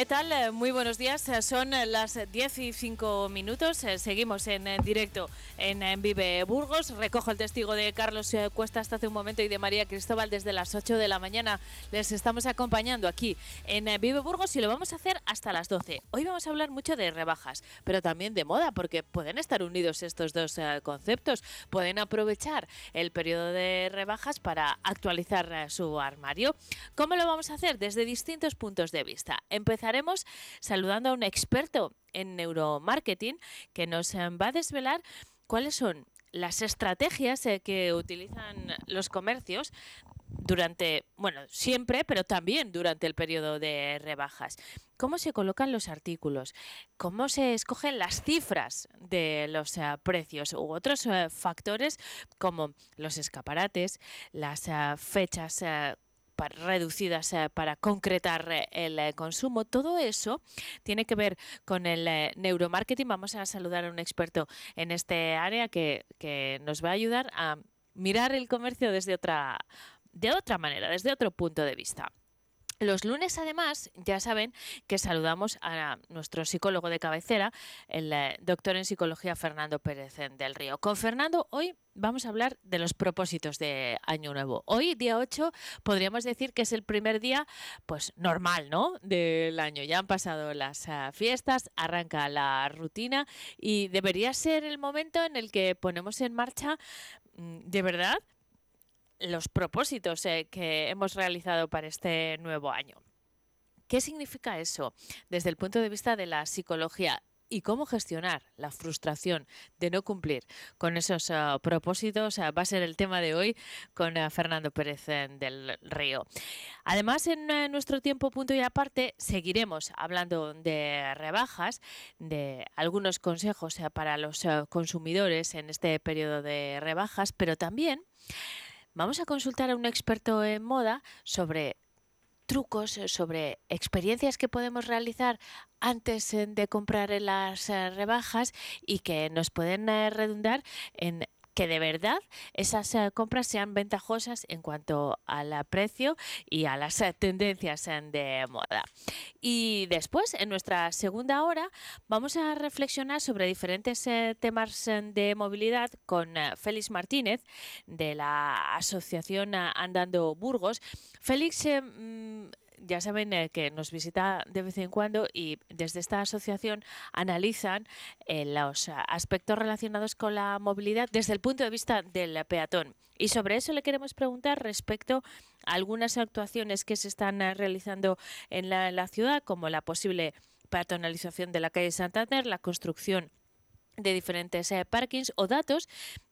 ¿Qué tal? Eh, muy buenos días. Eh, son eh, las 10 y 5 minutos. Seguimos en directo en Vive Burgos. Recojo el testigo de Carlos Cuesta hasta hace un momento y de María Cristóbal desde las 8 de la mañana. Les estamos acompañando aquí en Vive Burgos y lo vamos a hacer hasta las 12. Hoy vamos a hablar mucho de rebajas, pero también de moda, porque pueden estar unidos estos dos conceptos. Pueden aprovechar el periodo de rebajas para actualizar su armario. ¿Cómo lo vamos a hacer? Desde distintos puntos de vista. Empezaremos saludando a un experto en neuromarketing que nos eh, va a desvelar cuáles son las estrategias eh, que utilizan los comercios durante, bueno, siempre, pero también durante el periodo de rebajas. ¿Cómo se colocan los artículos? ¿Cómo se escogen las cifras de los eh, precios u otros factores como los escaparates, las fechas reducidas eh, para concretar eh, el eh, consumo. Todo eso tiene que ver con el neuromarketing. Vamos a saludar a un experto en este área que, que nos va a ayudar a mirar el comercio desde otra, de otra manera, desde otro punto de vista. Los lunes, además, ya saben que saludamos a nuestro psicólogo de cabecera, el eh, doctor en psicología Fernando Pérez del Río. Con Fernando, hoy vamos a hablar de los propósitos de Año Nuevo. Hoy, día 8, podríamos decir que es el primer día, pues normal, ¿no? Del año. Ya han pasado las uh, fiestas, arranca la rutina y debería ser el momento en el que ponemos en marcha, mm, de verdad, los propósitos eh, que hemos realizado para este nuevo año. ¿Qué significa eso desde el punto de vista de la psicología? y cómo gestionar la frustración de no cumplir con esos eh, propósitos eh, va a ser el tema de hoy con Fernando Pérez del Río. Además, en nuestro tiempo punto y aparte seguiremos hablando de rebajas, de algunos consejos para los consumidores en este periodo de rebajas, pero también Vamos a consultar a un experto en moda sobre trucos, sobre experiencias que podemos realizar antes eh, de comprar en las eh, rebajas y que nos pueden eh, redundar en que de verdad esas eh, compras sean ventajosas en cuanto al precio y a las eh, tendencias eh, de moda. Y después, en nuestra segunda hora, vamos a reflexionar sobre diferentes temas de movilidad con Félix Martínez de la Asociación Andando Burgos. Félix mm, ya saben eh, que nos visita de vez en cuando y desde esta asociación analizan eh, los aspectos relacionados con la movilidad desde el punto de vista del peatón. Y sobre eso le queremos preguntar respecto a algunas actuaciones que se están eh, realizando en la, ciudad, como la posible peatonalización de la calle Santander, la construcción de diferentes parkings o datos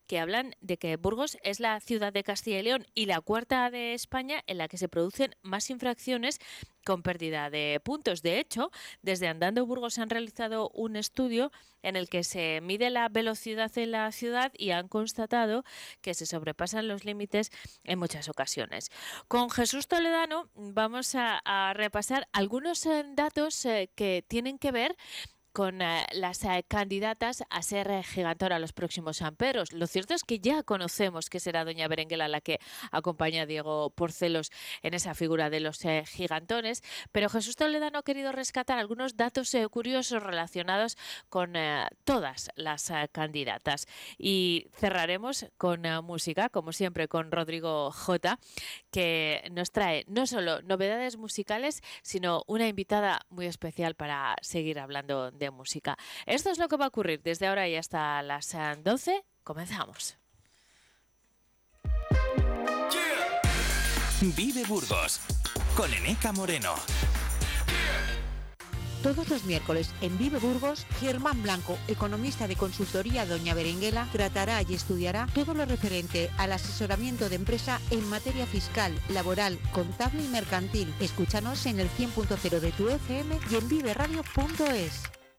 que hablan de que Burgos es la ciudad de Castilla y León y la cuarta de España en la que se producen más infracciones con pérdida de puntos. De hecho, desde Andando Burgos han realizado un estudio en el que se mide la velocidad en la ciudad y han constatado que se sobrepasan los límites en muchas ocasiones. Con Jesús Toledano vamos a, repasar algunos eh, datos eh, que tienen que ver con eh, las eh, candidatas a ser eh, gigantora los próximos amperos. Lo cierto es que ya conocemos que será doña Berenguela la que acompaña a Diego Porcelos en esa figura de los gigantones, pero Jesús Toledano ha querido rescatar algunos datos curiosos relacionados con todas las candidatas. Y cerraremos con música, como siempre, con Rodrigo J, que nos trae no solo novedades musicales, sino una invitada muy especial para seguir hablando de música. Esto es lo que va a ocurrir desde ahora y hasta las 12. Eh, Comenzamos. Vive Burgos con Eneca Moreno. Todos los miércoles en Vive Burgos, Germán Blanco, economista de consultoría Doña Berenguela, tratará y estudiará todo lo referente al asesoramiento de empresa en materia fiscal, laboral, contable y mercantil. Escúchanos en el 100.0 de tu FM y en viveradio.es.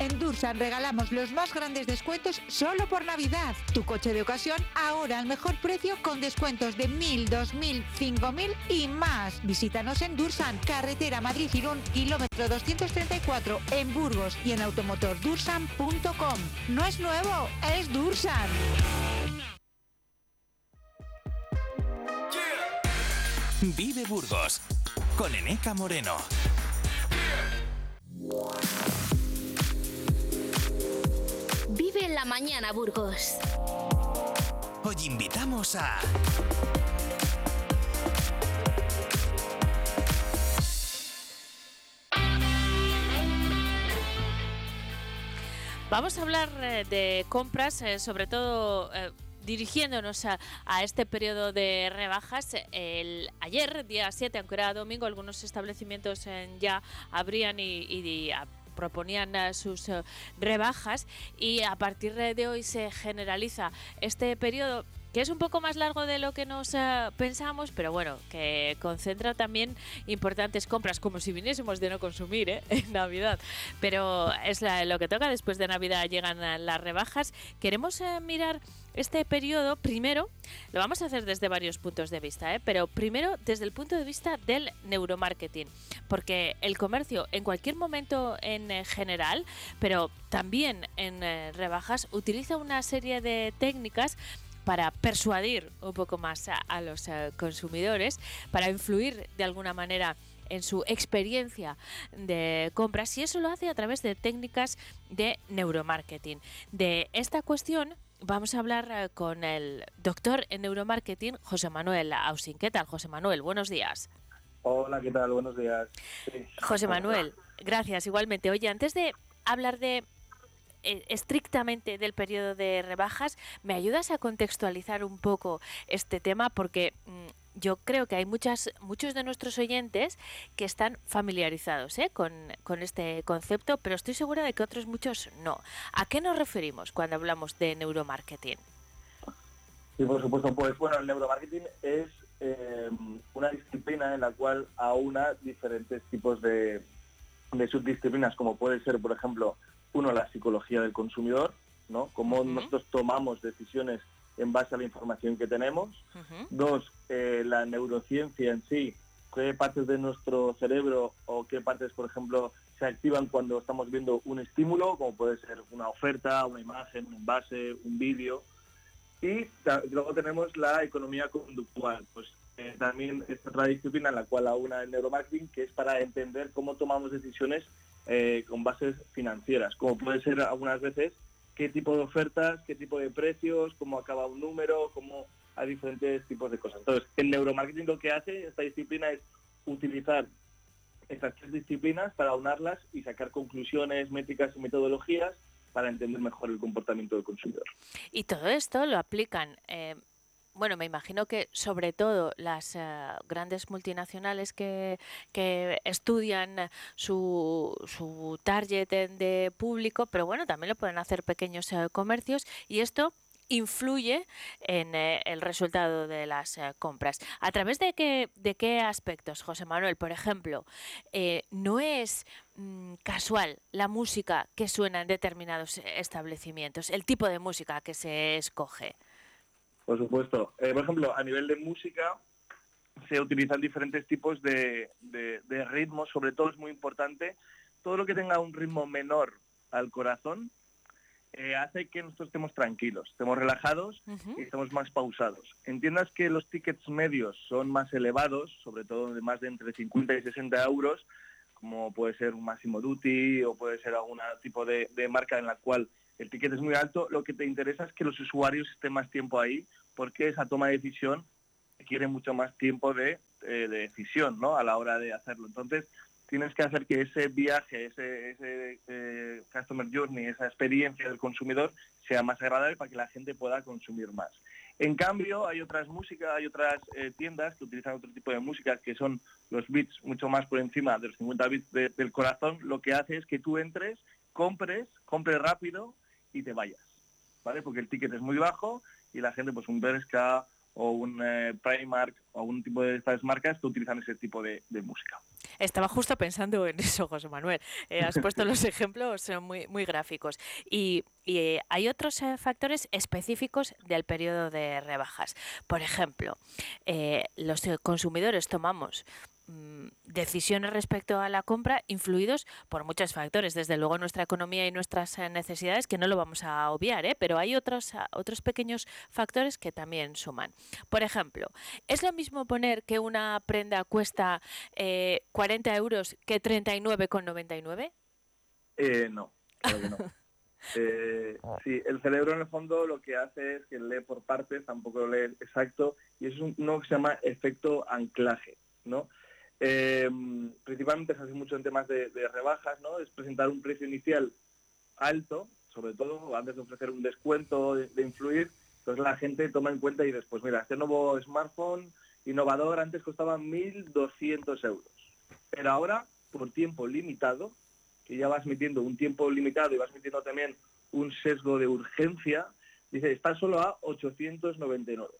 En Dursan regalamos los más grandes descuentos solo por Navidad. Tu coche de ocasión ahora al mejor precio con descuentos de 1.000, 2.000, 5.000 y más. Visítanos en Dursan, carretera Madrid-Girón, kilómetro 234, en Burgos y en automotordursan.com. No es nuevo, es Dursan. Vive Burgos con Eneca Moreno. La mañana, Burgos. Hoy invitamos a Vamos a hablar eh, de compras, eh, sobre todo eh, dirigiéndonos a, a este periodo de rebajas. El, ayer, día 7, aunque era domingo, algunos establecimientos ya abrían y, y- y proponían eh, sus eh, rebajas y a partir de hoy se generaliza este periodo que es un poco más largo de lo que nos eh, pensamos, pero bueno, que concentra también importantes compras, como si viniésemos de no consumir ¿eh? en Navidad. Pero es lo que toca, después de Navidad llegan las rebajas. Queremos eh, mirar este periodo, primero, lo vamos a hacer desde varios puntos de vista, ¿eh? pero primero desde el punto de vista del neuromarketing, porque el comercio en cualquier momento en eh, general, pero también en rebajas, utiliza una serie de técnicas para persuadir un poco más a, a los eh, consumidores, para influir de alguna manera en su experiencia de compras y eso lo hace a través de técnicas de neuromarketing. De esta cuestión vamos a hablar eh, con el doctor en neuromarketing, José Manuel Ausín. ¿Qué tal, José Manuel? Buenos días. Hola, ¿qué tal? Buenos días. Sí. José Manuel, gracias igualmente. Oye, antes de hablar de estrictamente del periodo de rebajas, ¿me ayudas a contextualizar un poco este tema? Porque mm, yo creo que hay muchas, muchos de nuestros oyentes que están familiarizados ¿eh? con, con este concepto, pero estoy segura de que otros muchos no. ¿A qué nos referimos cuando hablamos de neuromarketing? Sí, por supuesto. Pues bueno, el neuromarketing es eh, una disciplina en la cual aúna diferentes tipos de, de subdisciplinas, como puede ser, por ejemplo, uno, la psicología del consumidor, ¿no? Cómo nosotros tomamos decisiones en base a la información que tenemos. Dos, eh, la neurociencia en sí, qué partes de nuestro cerebro o qué partes, por ejemplo, se activan cuando estamos viendo un estímulo, como puede ser una oferta, una imagen, un envase, un vídeo. Y luego tenemos la economía conductual, pues eh, también es otra disciplina en la cual aúna el neuromarketing, que es para entender cómo tomamos decisiones eh, con bases financieras, como puede ser algunas veces qué tipo de ofertas, qué tipo de precios, cómo acaba un número, cómo hay diferentes tipos de cosas. Entonces, el neuromarketing lo que hace, esta disciplina, es utilizar estas tres disciplinas para unarlas y sacar conclusiones, métricas y metodologías para entender mejor el comportamiento del consumidor. Y todo esto lo aplican, eh, bueno, me imagino que sobre todo las eh, grandes multinacionales que, estudian su, su target de, público, pero bueno, también lo pueden hacer pequeños eh, comercios y esto influye en eh, el resultado de las compras. ¿A través de qué, de qué aspectos, José Manuel? Por ejemplo, eh, no es mm, casual la música que suena en determinados establecimientos, el tipo de música que se escoge. Por supuesto. Eh, por ejemplo, a nivel de música se utilizan diferentes tipos de, de- de ritmos, sobre todo es muy importante, todo lo que tenga un ritmo menor al corazón eh, hace que nosotros estemos tranquilos, estemos relajados y estamos más pausados. Entiendas que los tickets medios son más elevados, sobre todo de más de entre 50 y 60 euros, como puede ser un Máximo Duty o puede ser algún tipo de, de marca en la cual el ticket es muy alto, lo que te interesa es que los usuarios estén más tiempo ahí, porque esa toma de decisión requiere mucho más tiempo de, eh, de decisión ¿no? a la hora de hacerlo. Entonces, tienes que hacer que ese viaje, ese, ese eh, customer journey, esa experiencia del consumidor sea más agradable para que la gente pueda consumir más. En cambio, hay otras músicas, hay otras eh, tiendas que utilizan otro tipo de música que son los bits mucho más por encima de los 50 bits de- del corazón. Lo que hace es que tú entres, compres, compres rápido y te vayas, ¿vale? Porque el ticket es muy bajo y la gente, pues un Bershka o un eh, Primark o algún tipo de estas marcas que utilizan ese tipo de, de música. Estaba justo pensando en eso, José Manuel. Eh, has puesto los ejemplos muy, muy gráficos. Y, y hay otros factores específicos del periodo de rebajas. Por ejemplo, los consumidores tomamos decisiones respecto a la compra influidos por muchos factores, desde luego nuestra economía y nuestras eh, necesidades, que no lo vamos a obviar, ¿eh? pero hay otros, ah, otros pequeños factores que también suman. Por ejemplo, ¿es lo mismo poner que una prenda cuesta 40 eh, euros que 39,99? Eh, no, claro que no. Eh, sí, el cerebro en el fondo lo que hace es que lee por partes, tampoco lo lee exacto, y eso es uno que se llama efecto anclaje, ¿no? Eh, principalmente se hace mucho en temas de, rebajas, ¿no? Es presentar un precio inicial alto, sobre todo antes de ofrecer un descuento, de, influir, entonces la gente toma en cuenta y después, mira, este nuevo smartphone innovador antes costaba 1.200 euros, pero ahora por tiempo limitado, que ya vas metiendo un tiempo limitado y vas metiendo también un sesgo de urgencia, dice, está solo a 899.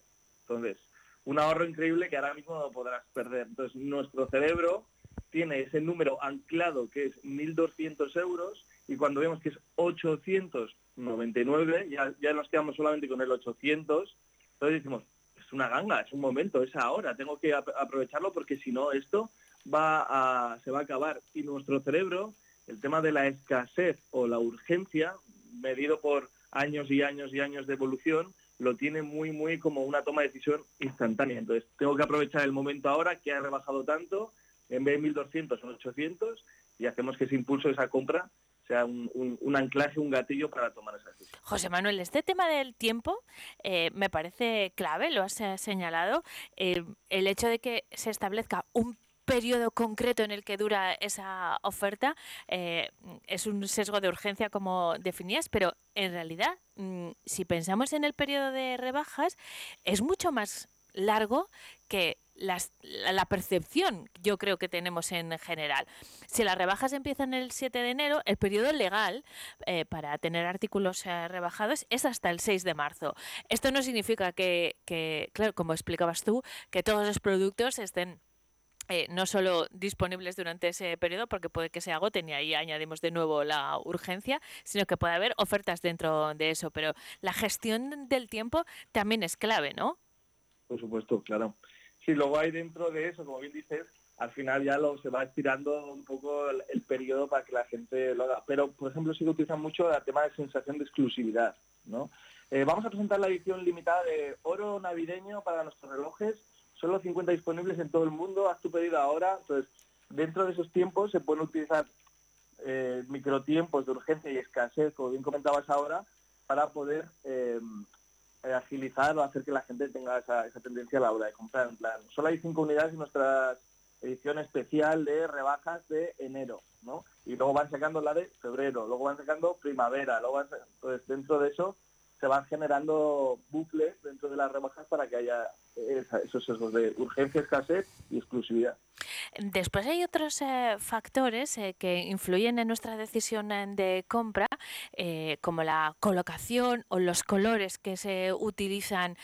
Entonces, un ahorro increíble que ahora mismo no podrás perder. Entonces, nuestro cerebro tiene ese número anclado que es 1.200 euros y cuando vemos que es 899, ya, ya nos quedamos solamente con el 800, entonces decimos, es una ganga, es un momento, es ahora, tengo que aprovecharlo porque si no esto va se va a acabar. Y nuestro cerebro, el tema de la escasez o la urgencia, medido por años y años y años de evolución, lo tiene muy, muy como una toma de decisión instantánea. Entonces, tengo que aprovechar el momento ahora que ha rebajado tanto, en vez de 1.200 son 800, y hacemos que ese impulso de esa compra sea un, anclaje, un gatillo para tomar esa decisión. José Manuel, este tema del tiempo eh, me parece clave, lo has señalado. Eh, el hecho de que se establezca un periodo concreto en el que dura esa oferta eh, es un sesgo de urgencia como definías, pero en realidad mm, si pensamos en el periodo de rebajas es mucho más largo que la, percepción yo creo que tenemos en general. Si las rebajas empiezan el 7 de enero, el periodo legal eh, para tener artículos eh, rebajados es hasta el 6 de marzo. Esto no significa que, que, claro, como explicabas tú, que todos los productos estén eh, no solo disponibles durante ese periodo, porque puede que se agoten y ahí añadimos de nuevo la urgencia, sino que puede haber ofertas dentro de eso. Pero la gestión del tiempo también es clave, ¿no? Por supuesto, claro. Si luego hay dentro de eso, como bien dices, al final ya se va estirando un poco el, periodo para que la gente lo haga. Pero, por ejemplo, sí que utilizan mucho el tema de sensación de exclusividad, ¿no? Eh, vamos a presentar la edición limitada de oro navideño para nuestros relojes solo 50 disponibles en todo el mundo, haz tu pedido ahora. Entonces, dentro de esos tiempos se pueden utilizar eh, microtiempos de urgencia y escasez, como bien comentabas ahora, para poder eh, agilizar o hacer que la gente tenga esa, tendencia a la hora de comprar. En plan, solo hay cinco unidades en nuestra edición especial de rebajas de enero, ¿no? Y luego van sacando la de febrero, luego van sacando primavera, luego van, entonces dentro de eso se van generando bucles dentro de las rebajas para que haya esos sesgos de urgencia, escasez y exclusividad. Después hay otros eh, factores eh, que influyen en nuestra decisión eh, de compra, como la colocación o los colores que se utilizan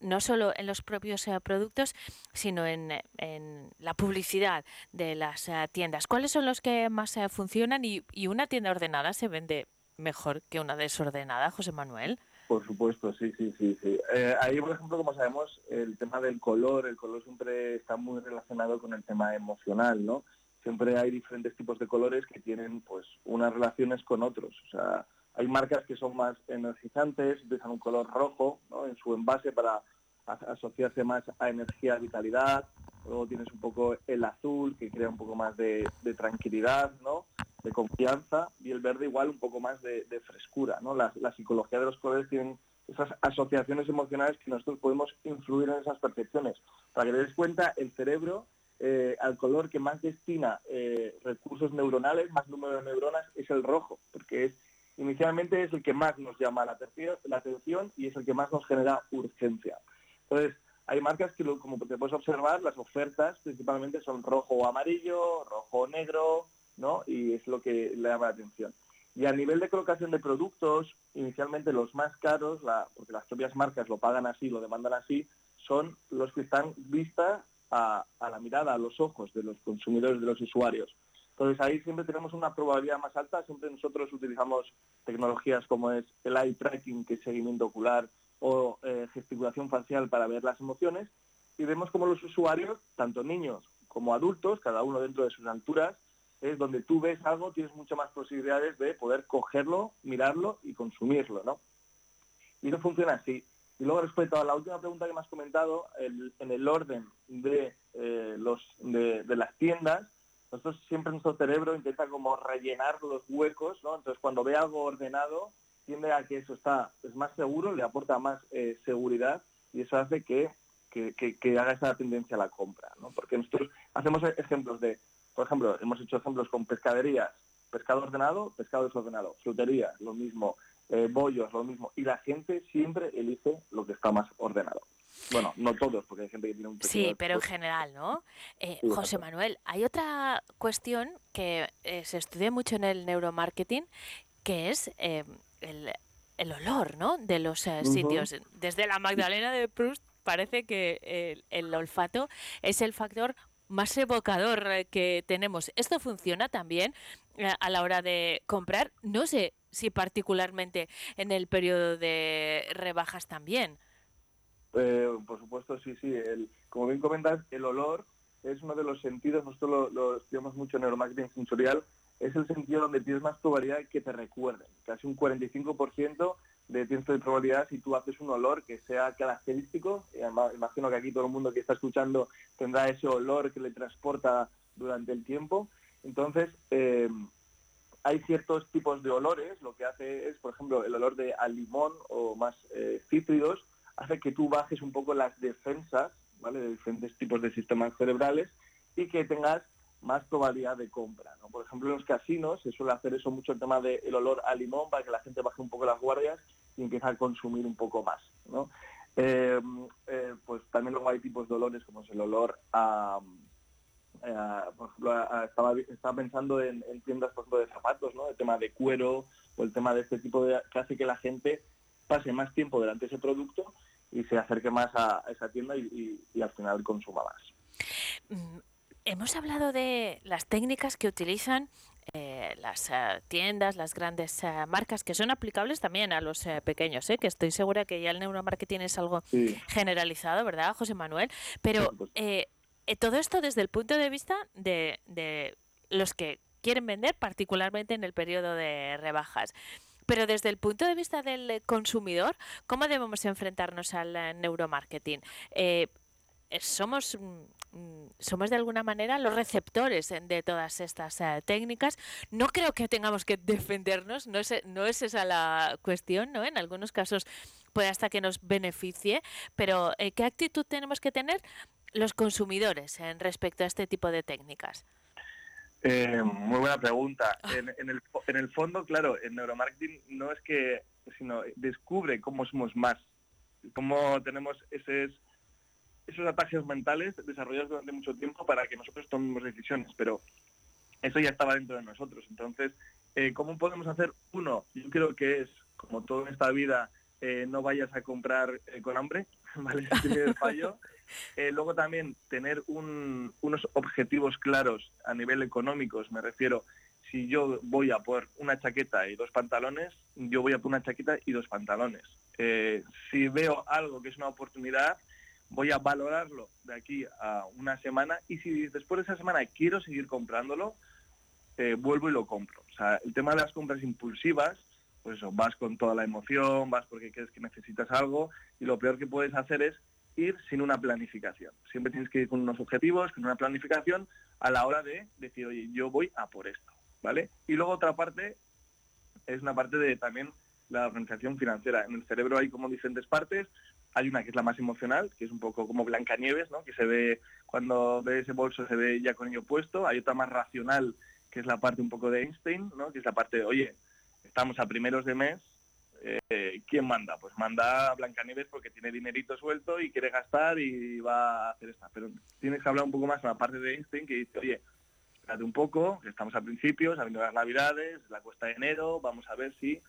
no solo en los propios productos, sino en, en, la publicidad de las tiendas. ¿Cuáles son los que más funcionan y, y una tienda ordenada se vende mejor que una desordenada, José Manuel? Por supuesto, sí, sí, sí. sí. Eh, ahí, por ejemplo, como sabemos, el tema del color, el color siempre está muy relacionado con el tema emocional, ¿no? Siempre hay diferentes tipos de colores que tienen, pues, unas relaciones con otros. O sea, hay marcas que son más energizantes, utilizan un color rojo ¿no? en su envase para asociarse más a energía, vitalidad. Luego tienes un poco el azul, que crea un poco más de, de tranquilidad, ¿no? De confianza y el verde igual un poco más de, frescura. ¿no? La, psicología de los colores tienen esas asociaciones emocionales que nosotros podemos influir en esas percepciones. Para que te des cuenta, el cerebro eh, al color que más destina eh, recursos neuronales, más número de neuronas, es el rojo, porque es inicialmente es el que más nos llama la la atención y es el que más nos genera urgencia. Entonces, hay marcas que, como te puedes observar, las ofertas principalmente son rojo o amarillo, rojo o negro, y es lo que le llama la atención. Y a nivel de colocación de productos, inicialmente los más caros, porque las propias marcas lo pagan así, lo demandan así, son los que están vista a, a, la mirada, a los ojos de los consumidores, de los usuarios. Entonces ahí siempre tenemos una probabilidad más alta, siempre nosotros utilizamos tecnologías como es el eye tracking, que es seguimiento ocular, o eh, gesticulación facial para ver las emociones, y vemos como los usuarios, tanto niños como adultos, cada uno dentro de sus alturas, es donde tú ves algo, tienes muchas más posibilidades de poder cogerlo, mirarlo y consumirlo, ¿no? Y eso funciona así. Y luego respecto a la última pregunta que me has comentado, en el orden de, eh, los, de, las tiendas, nosotros siempre nuestro cerebro intenta como rellenar los huecos, ¿no? Entonces cuando ve algo ordenado, tiende a que eso está, es más seguro, le aporta más eh, seguridad y eso hace que, que, haga esa tendencia a la compra, ¿no? Porque nosotros hacemos ejemplos de, por ejemplo, hemos hecho ejemplos con pescaderías, pescado ordenado, pescado desordenado, frutería, lo mismo, eh, bollos, lo mismo. Y la gente siempre elige lo que está más ordenado. Bueno, no todos, porque hay gente que tiene un... Sí, pero en general, ¿no? Eh, José Manuel, hay otra cuestión que eh, se estudia mucho en el neuromarketing, que es el, olor, ¿no? De los sitios. Desde la Magdalena de Proust parece que el olfato es el factor más evocador que tenemos. Esto funciona también a la hora de comprar. No sé Sí, particularmente en el periodo de rebajas también. Eh, por supuesto, sí, sí. El, como bien comentas, el olor es uno de los sentidos, nosotros lo, lo estudiamos mucho en neuromarketing sensorial, es el sentido donde tienes más probabilidad de que te recuerden. Casi un 45% de tienes de probabilidad si tú haces un olor que sea característico. Imagino que aquí todo el mundo que está escuchando tendrá ese olor que le transporta durante el tiempo. Entonces, eh, hay ciertos tipos de olores, lo que hace es, por ejemplo, el olor de al limón o más eh, cítridos, hace que tú bajes un poco las defensas, ¿vale? De diferentes tipos de sistemas cerebrales y que tengas más probabilidad de compra, ¿no? Por ejemplo, en los casinos se suele hacer eso mucho el tema del olor a limón para que la gente baje un poco las guardias y empiece a consumir un poco más, ¿no? Eh, eh, pues también luego hay tipos de olores como es el olor a eh, por ejemplo, estaba, pensando en, tiendas por ejemplo, de zapatos, ¿no? El tema de cuero o el tema de este tipo de... que hace que la gente pase más tiempo delante de ese producto y se acerque más a, esa tienda y, al final consuma más. Hemos hablado de las técnicas que utilizan eh, las eh, tiendas, las grandes marcas, que son aplicables también a los pequeños, que estoy segura que ya el neuromarketing es algo generalizado, ¿verdad, José Manuel? Pero eh, todo esto desde el punto de vista de, los que quieren vender, particularmente en el periodo de rebajas. Pero desde el punto de vista del consumidor, ¿cómo debemos enfrentarnos al eh, neuromarketing? Eh, somos mm, somos de alguna manera los receptores de todas estas técnicas. No creo que tengamos que defendernos, no es, no es esa la cuestión, ¿no? En algunos casos puede hasta que nos beneficie, pero ¿qué actitud tenemos que tener los consumidores en respecto a este tipo de técnicas? Eh, muy buena pregunta. Ah. En, el, en el fondo, claro, el neuromarketing no es que, sino descubre cómo somos más, cómo tenemos esos, esos ataques mentales desarrollados durante mucho tiempo para que nosotros tomemos decisiones, pero eso ya estaba dentro de nosotros. Entonces, eh, ¿cómo podemos hacer? Uno, yo creo que es, como todo en esta vida, eh, no vayas a comprar con hambre, ¿vale? el fallo. Eh, luego también tener unos objetivos claros a nivel económicos, me refiero, si yo voy a por una chaqueta y dos pantalones, yo voy a por una chaqueta y dos pantalones. Eh, si veo algo que es una oportunidad, voy a valorarlo de aquí a una semana y si después de esa semana quiero seguir comprándolo, eh, vuelvo y lo compro. O sea, el tema de las compras impulsivas, pues eso, vas con toda la emoción, vas porque crees que necesitas algo y lo peor que puedes hacer es ir sin una planificación. Siempre tienes que ir con unos objetivos, con una planificación a la hora de decir, oye, yo voy a por esto, ¿vale? Y luego otra parte es una parte de también la organización financiera. En el cerebro hay como diferentes partes. Hay una que es la más emocional, que es un poco como Blancanieves, ¿no? Que se ve, cuando ve ese bolso se ve ya con ello puesto. Hay otra más racional, que es la parte un poco de Einstein, ¿no? Que es la parte de, oye, estamos a primeros de mes, eh, ¿quién manda? Pues manda a Blancanieves porque tiene dinerito suelto y quiere gastar y va a hacer esta. Pero tienes que hablar un poco más con la parte de Einstein que dice, oye, espérate un poco, estamos a principios, ha venido las navidades, la cuesta de enero, vamos a ver si,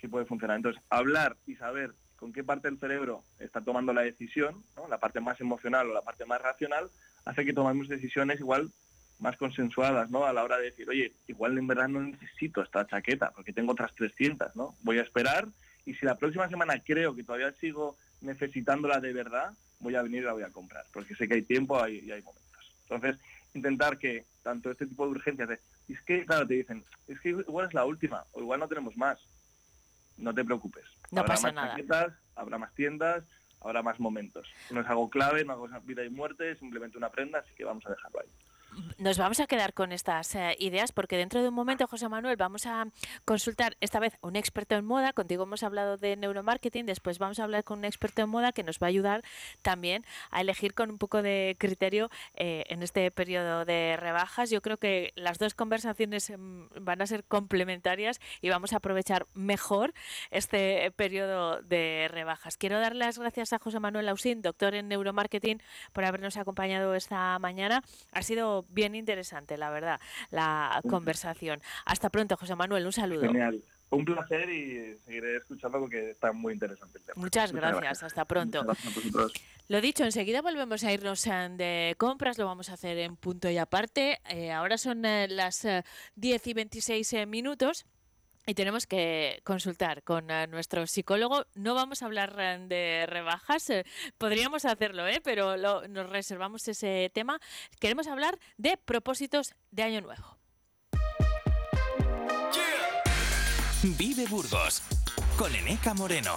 si puede funcionar. Entonces, hablar y saber con qué parte del cerebro está tomando la decisión, la parte más emocional o la parte más racional, hace que tomemos decisiones igual más consensuadas, ¿no? A la hora de decir, oye, igual en verdad no necesito esta chaqueta porque tengo otras 300, ¿no? Voy a esperar y si la próxima semana creo que todavía sigo necesitándola de verdad, voy a venir y la voy a comprar, porque sé que hay tiempo y hay momentos. Entonces, intentar que tanto este tipo de urgencias, de, es que, claro, te dicen, es que igual es la última, o igual no tenemos más. No te preocupes. No habrá pasa más nada. habrá más tiendas, habrá más momentos. No es algo clave, no es vida y muerte, es simplemente una prenda, así que vamos a dejarlo ahí. Nos vamos a quedar con estas eh, ideas porque dentro de un momento, José Manuel, vamos a consultar esta vez a un experto en moda. Contigo hemos hablado de neuromarketing, después vamos a hablar con un experto en moda que nos va a ayudar también a elegir con un poco de criterio eh, en este periodo de rebajas. Yo creo que las dos conversaciones mm, van a ser complementarias y vamos a aprovechar mejor este periodo de rebajas. Quiero dar las gracias a José Manuel Ausín, doctor en neuromarketing, por habernos acompañado esta mañana. Ha sido bien interesante, la verdad, la conversación. Hasta pronto, José Manuel. Un saludo. Genial. Un placer y seguiré escuchando porque está muy interesante el tema. Muchas gracias. Hasta pronto. Gracias. Lo dicho, enseguida volvemos a irnos eh, de compras, lo vamos a hacer en punto y aparte. Eh, ahora son eh, las eh, 10 y 26 eh, minutos. Y tenemos que consultar con eh, nuestro psicólogo. No vamos a hablar eh, de rebajas, eh, podríamos hacerlo, ¿eh? pero lo- nos reservamos ese tema. Queremos hablar de propósitos de Año Nuevo. Vive Burgos con Eneca Moreno.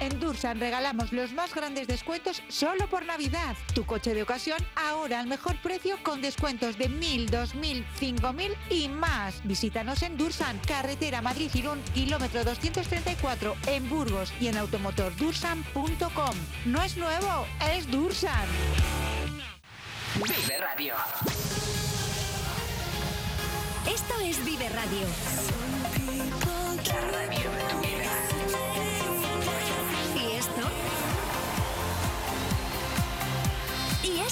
En Dursan regalamos los más grandes descuentos solo por Navidad. Tu coche de ocasión ahora al mejor precio con descuentos de 1.000, 2.000, 5.000 y más. Visítanos en Dursan, carretera Madrid-Girón, kilómetro 234 en Burgos y en automotordursan.com. No es nuevo, es Dursan. Vive Radio. Esto es Vive Radio. La radio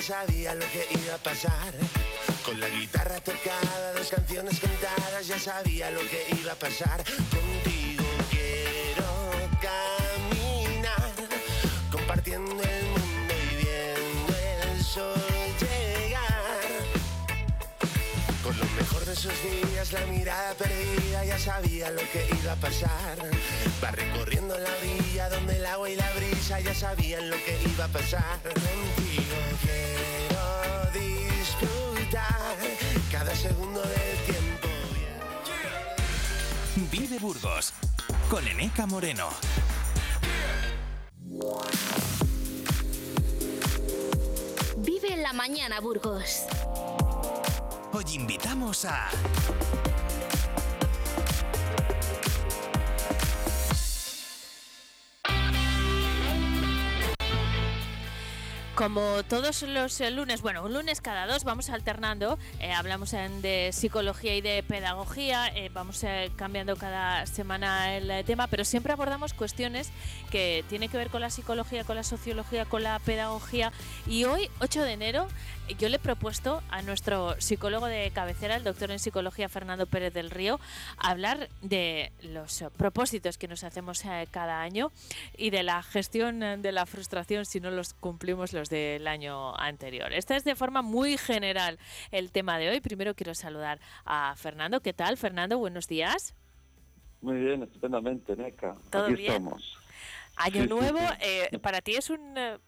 Ya sabía lo que iba a pasar. Con la guitarra tocada, dos canciones cantadas, ya sabía lo que iba a pasar. Contigo quiero caminar, compartiendo el mundo sus días, la mirada perdida, ya sabía lo que iba a pasar. Va recorriendo la orilla donde el agua y la brisa ya sabían lo que iba a pasar. Contigo quiero disfrutar cada segundo del tiempo. Vive Burgos con Eneca Moreno. Vive la mañana, Burgos. Hoy invitamos a Como todos los lunes, bueno, un lunes cada dos vamos alternando, eh, hablamos en- de psicología y de pedagogía, eh, vamos eh, cambiando cada semana el eh, tema, pero siempre abordamos cuestiones que tienen que ver con la psicología, con la sociología, con la pedagogía. Y hoy, 8 de enero, yo le he propuesto a nuestro psicólogo de cabecera, el doctor en psicología Fernando Pérez del Río, hablar de los propósitos que nos hacemos eh, cada año y de la gestión eh, de la frustración si no los cumplimos los del año anterior. Esta es de forma muy general el tema de hoy. Primero quiero saludar a Fernando. ¿Qué tal, Fernando? Buenos días. Muy bien, estupendamente, Neca. ¿Todo Aquí bien? estamos. Año Sí, sí, nuevo, sí. eh, para ti es un, eh,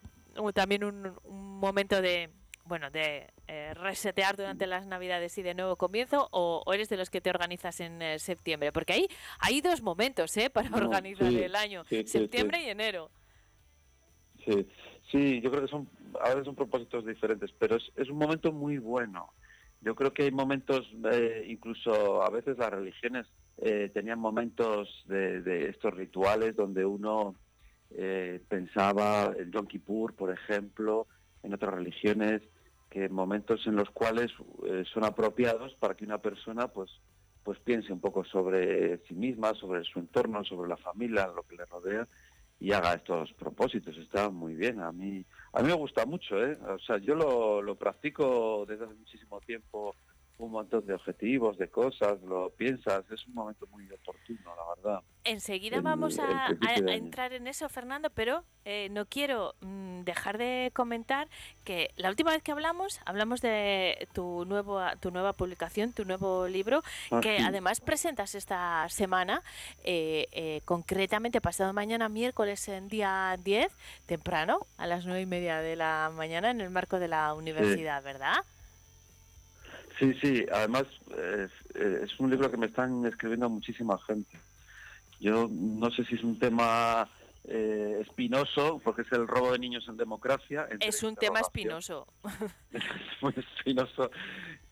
también un, un momento de, bueno, de eh, resetear durante las Navidades y de nuevo comienzo, o, o eres de los que te organizas en eh, septiembre? Porque ahí hay dos momentos, ¿eh? Para No, organizar sí, el año, sí, sí, septiembre sí. y enero. Sí, sí, yo creo que son, a veces son propósitos diferentes, pero es, es un momento muy bueno. Yo creo que hay momentos, eh, incluso a veces las religiones eh, tenían momentos de, estos rituales donde uno eh, pensaba, el Yom Kippur, por ejemplo, en otras religiones, que momentos en los cuales son apropiados para que una persona pues pues piense un poco sobre sí misma, sobre su entorno, sobre la familia, lo que le rodea y haga estos propósitos. Está muy bien. A mí, a mí me gusta mucho, ¿eh? O sea, yo lo, lo practico desde hace muchísimo tiempo, un montón de objetivos, de cosas, lo piensas. Es un momento muy oportuno, la verdad. Enseguida el- vamos a, entrar en eso, Fernando, pero eh, no quiero mm, dejar de comentar que la última vez que hablamos, hablamos de tu, nuevo, tu nueva publicación, tu nuevo libro, Ah, que sí. además presentas esta semana, eh, eh, concretamente pasado mañana, miércoles, en día 10, temprano, a las nueve y media de la mañana, en el marco de la universidad, ¿verdad? Sí, sí, además es, es un libro que me están escribiendo muchísima gente. Yo no sé si es un tema eh, espinoso, porque es el robo de niños en democracia. Es un tema espinoso. es muy espinoso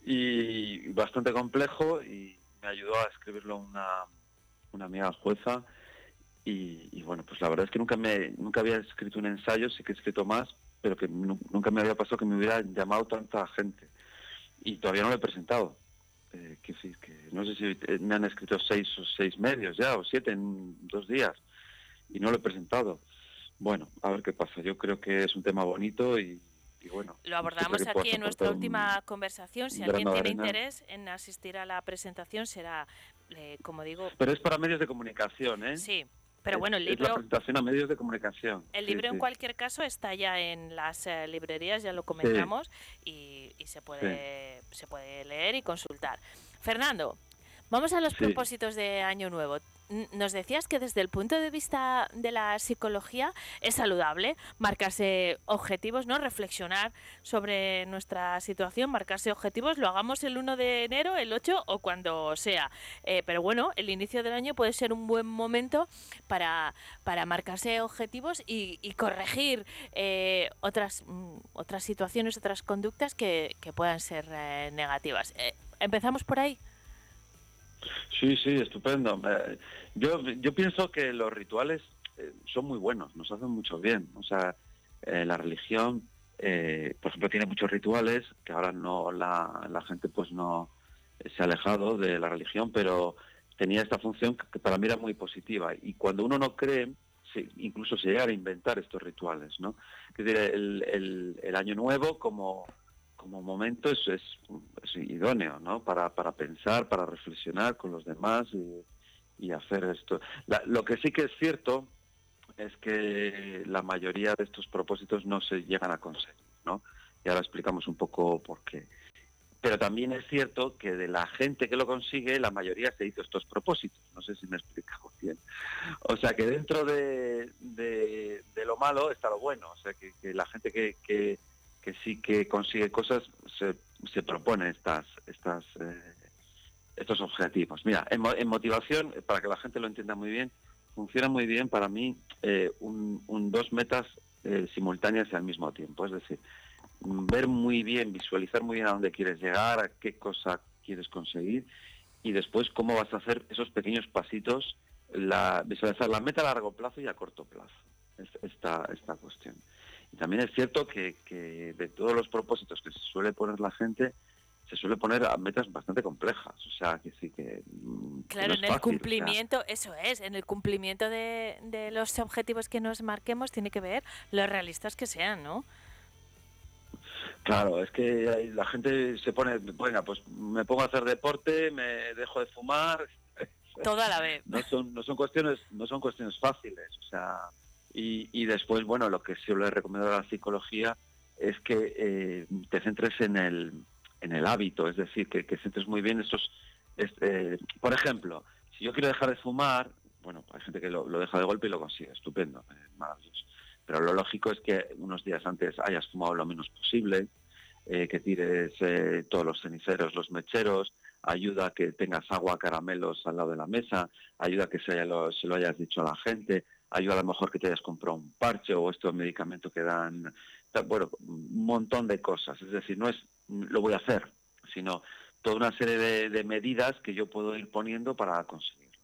y bastante complejo y me ayudó a escribirlo una, una amiga jueza y, y bueno, pues la verdad es que nunca me nunca había escrito un ensayo, sí que he escrito más, pero que nu- nunca me había pasado que me hubiera llamado tanta gente y todavía no lo he presentado. Eh, que sí, que no sé si eh, me han escrito seis o seis medios ya o siete en dos días y no lo he presentado. Bueno, a ver qué pasa. Yo creo que es un tema bonito y, y bueno. Lo abordamos aquí en nuestra un- última conversación. Si alguien tiene arena. interés en asistir a la presentación, será, eh, como digo, Pero es para medios de comunicación, ¿eh? sí. Pero bueno, el Es la libro, presentación a medios de comunicación. el Sí, libro en sí. cualquier caso está ya en las eh, librerías, ya lo comentamos, y, y se puede se puede leer y consultar. Fernando, vamos a los propósitos de Año Nuevo. Nos decías que desde el punto de vista de la psicología es saludable marcarse objetivos, ¿no? Reflexionar sobre nuestra situación, marcarse objetivos, lo hagamos el 1 de enero, el 8 o cuando sea. Eh, pero bueno, el inicio del año puede ser un buen momento para, para marcarse objetivos y, y corregir eh, otras, mm, otras situaciones, otras conductas que, que puedan ser eh, negativas. Eh, ¿Empezamos por ahí? Sí, sí, estupendo. Eh, Yo, yo pienso que los rituales eh, son muy buenos, nos hacen mucho bien. O sea, eh, la religión, por ejemplo, tiene muchos rituales que ahora no la, la gente pues no se ha alejado de la religión, pero tenía esta función que, para mí era muy positiva. Y cuando uno no cree, se- incluso se llegan a inventar estos rituales, ¿no? Es decir, el año nuevo como como momento es, es, idóneo, ¿no? Para, para pensar, para reflexionar con los demás y, hacer esto. Lo que sí que es cierto es que la mayoría de estos propósitos no se llegan a conseguir, ¿no? Y ahora explicamos un poco por qué. Pero también es cierto que de la gente que lo consigue, la mayoría se hizo estos propósitos. No sé si me he explicado bien. O sea que dentro de, de- lo malo está lo bueno. O sea que, la gente que, sí que consigue cosas se, se propone estas, estas, eh, estos objetivos. Mira, en, mo- en motivación, eh, para que la gente lo entienda muy bien, funciona muy bien para mí eh, un, dos metas simultáneas y al mismo tiempo. Es decir, ver muy bien, visualizar muy bien a dónde quieres llegar, a qué cosa quieres conseguir y después cómo vas a hacer esos pequeños pasitos, la, visualizar la meta a largo plazo y a corto plazo. Es- Esta, esta cuestión. Y también es cierto que, que de todos los propósitos que se suele poner la gente, se suele poner a metas bastante complejas. O sea, que sí que... mm, que Claro, no en el fácil, o sea, cumplimiento, eso es, en el cumplimiento de, de los objetivos que nos marquemos tiene que ver los realistas que sean, ¿no? Claro, es que la gente se pone, venga, pues me pongo a hacer deporte, me dejo de fumar. Toda la vez. No son, no son cuestiones, no son cuestiones fáciles, o sea, y, después, bueno, lo que sí le recomiendo a la psicología es que eh, te centres en el, en el hábito, es decir, que, que centres muy bien estos, es- eh, por ejemplo, si yo quiero dejar de fumar, bueno, hay gente que lo, deja de golpe y lo consigue, estupendo, eh, maravilloso. pero lo lógico es que unos días antes hayas fumado lo menos posible, que tires todos los ceniceros, los mecheros, ayuda a que tengas agua, caramelos al lado de la mesa, ayuda a que se lo hayas dicho a la gente, ayuda a lo mejor que te hayas comprado un parche o estos medicamentos que dan, bueno, un montón de cosas. Es decir, no es lo voy a hacer, sino toda una serie de, medidas que yo puedo ir poniendo para conseguirlo.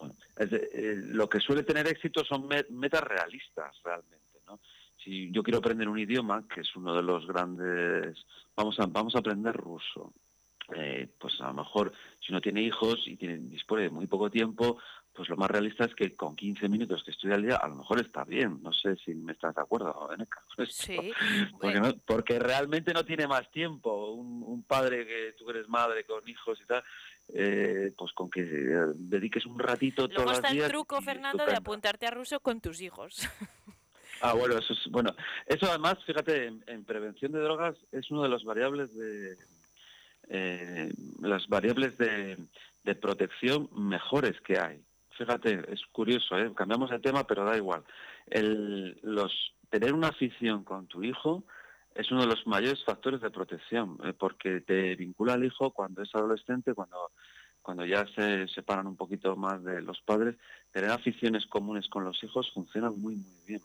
¿no? Eh, lo que suele tener éxito son me- metas realistas realmente. ¿no? Si yo quiero aprender un idioma, que es uno de los grandes, vamos a, vamos a aprender ruso. Eh, pues a lo mejor si uno tiene hijos y tiene, dispone de muy poco tiempo, pues lo más realista es que con 15 minutos que estudia al día a lo mejor está bien. No sé si me estás de acuerdo, esto. Sí. Porque, no- porque realmente no tiene más tiempo. Un, un padre que tú eres madre con hijos y tal, eh, pues con que eh, dediques un ratito Luego todos está los el días. truco, y Fernando, de apuntarte a ruso con tus hijos. Ah, bueno, eso es bueno. Eso además, fíjate, en, en prevención de drogas es uno de los variables de eh, las variables de, de protección mejores que hay. Fíjate, es curioso, ¿eh? cambiamos de tema, pero da igual. El, los tener una afición con tu hijo es uno de los mayores factores de protección, eh, porque te vincula al hijo cuando es adolescente, cuando cuando ya se separan un poquito más de los padres, tener aficiones comunes con los hijos funciona muy, muy bien.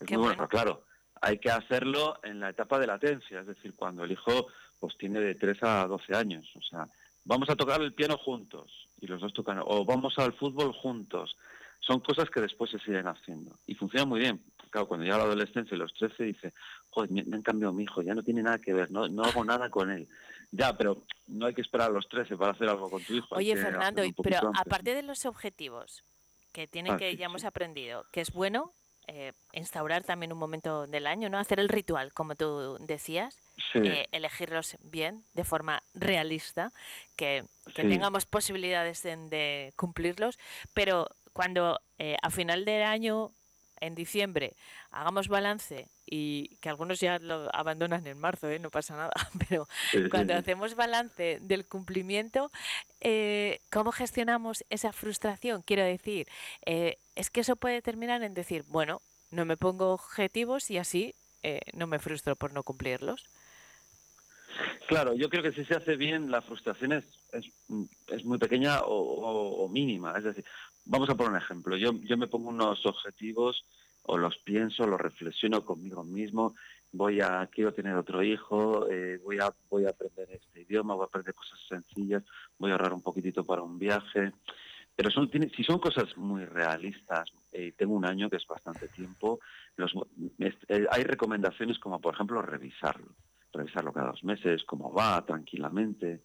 Es Qué muy bueno, bueno. claro, hay que hacerlo en la etapa de latencia, es decir, cuando el hijo pues tiene de 3 a 12 años. O sea, vamos a tocar el piano juntos y los dos tocan, o vamos al fútbol juntos. Son cosas que después se siguen haciendo y funciona muy bien. Claro, cuando llega la adolescencia y los 13 dice, joder, me, han cambiado mi hijo, ya no tiene nada que ver, no, no hago nada con él. Ya, pero no hay que esperar a los 13 para hacer algo con tu hijo. Oye, Fernando, pero antes. aparte de los objetivos que tienen Ah, que sí, ya hemos aprendido, que es bueno eh, instaurar también un momento del año, ¿no? Hacer el ritual, como tú decías, Sí. eh, elegirlos bien, de forma realista, que, que Sí. tengamos posibilidades de, de cumplirlos, pero cuando eh, a final del año, en diciembre, hagamos balance y que algunos ya lo abandonan en marzo, ¿eh? no pasa nada, pero cuando hacemos balance del cumplimiento, ¿cómo gestionamos esa frustración? Quiero decir, es que eso puede terminar en decir, bueno, no me pongo objetivos y así eh, no me frustro por no cumplirlos. Claro, yo creo que si se hace bien, la frustración es, es, muy pequeña o mínima. Es decir, vamos a poner un ejemplo. Yo, yo me pongo unos objetivos o los pienso, los reflexiono conmigo mismo. Voy a, quiero tener otro hijo, eh, voy, a, voy a aprender este idioma, voy a aprender cosas sencillas, voy a ahorrar un poquitito para un viaje. Pero si son cosas muy realistas, eh, tengo un año que es bastante tiempo, eh, hay recomendaciones como, por ejemplo, revisarlo revisarlo cada dos meses, cómo va, tranquilamente.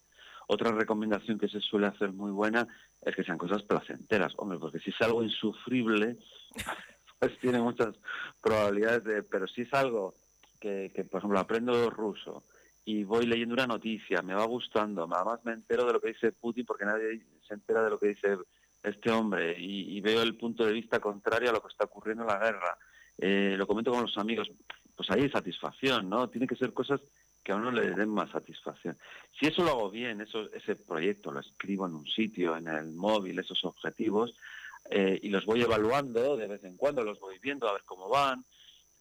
Otra recomendación que se suele hacer muy buena es que sean cosas placenteras. Hombre, porque si es algo insufrible, pues tiene muchas probabilidades de... Pero si es algo que, que, por ejemplo, aprendo ruso y voy leyendo una noticia, me va gustando, además me entero de lo que dice Putin porque nadie se entera de lo que dice este hombre y, veo el punto de vista contrario a lo que está ocurriendo en la guerra. Eh, lo comento con los amigos, pues ahí hay satisfacción, ¿no? Tiene que ser cosas que a uno le den más satisfacción. Si eso lo hago bien, eso, ese proyecto lo escribo en un sitio, en el móvil, esos objetivos, eh, y los voy evaluando de vez en cuando, los voy viendo a ver cómo van,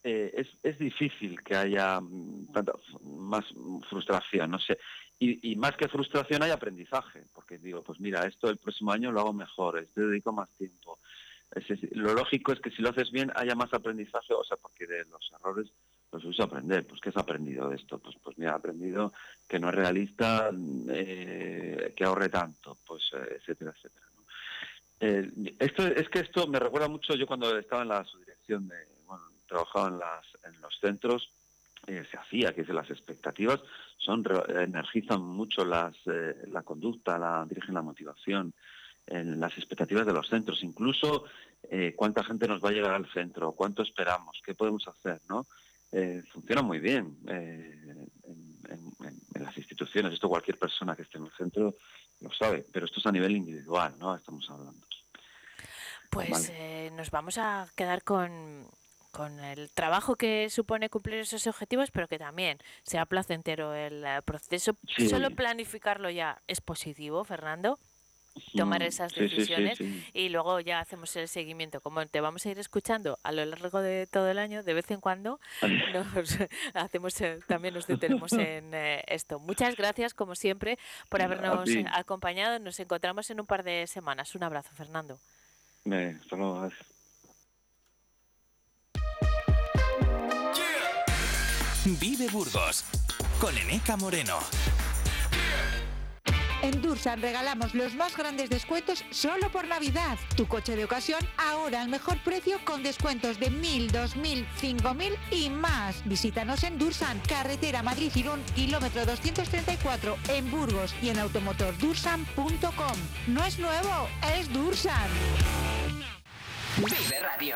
eh, es, es difícil que haya mm, tanta, más frustración, no sé. Y, más que frustración hay aprendizaje, porque digo, pues mira, esto el próximo año lo hago mejor, este dedico más tiempo. Es lo lógico es que si lo haces bien haya más aprendizaje, o sea, porque de los errores los uso aprender. Pues, ¿qué has aprendido de esto? Pues, pues mira, he aprendido que no es realista eh, que ahorre tanto, pues, eh, etcétera, etcétera. Eh, esto, es que esto me recuerda mucho, yo cuando estaba en la subdirección de, bueno, trabajaba en, las, en los centros, eh, se hacía, que es las expectativas son energizan mucho las, eh, la conducta, la, dirigen la motivación, en las expectativas de los centros, incluso eh, cuánta gente nos va a llegar al centro, cuánto esperamos, qué podemos hacer, ¿no? Eh, funciona muy bien en, en- en- en las instituciones. Esto cualquier persona que esté en el centro lo sabe, pero esto es a nivel individual, ¿no? Estamos hablando. Pues Vale. nos vamos a quedar con, con el trabajo que supone cumplir esos objetivos, pero que también sea placentero el eh, proceso. Sí. Solo planificarlo ya es positivo, Fernando. tomar Mm, esas sí, sí, sí, decisiones sí. y luego ya hacemos el seguimiento. Como te vamos a ir escuchando a lo largo de todo el año, de vez en cuando nos hacemos eh, también nos detenemos en eh, esto. Muchas gracias, como siempre, por habernos acompañado. Nos encontramos en un par de semanas. Un abrazo, Fernando. Eh, hasta luego, Vive Burgos con Eneca Moreno. En Dursan regalamos los más grandes descuentos solo por Navidad. Tu coche de ocasión ahora al mejor precio con descuentos de 1.000, 2.000, 5.000 y más. Visítanos en Dursan, carretera Madrid-Girón, kilómetro 234, en Burgos y en automotordursan.com. No es nuevo, es Dursan. Vive Radio.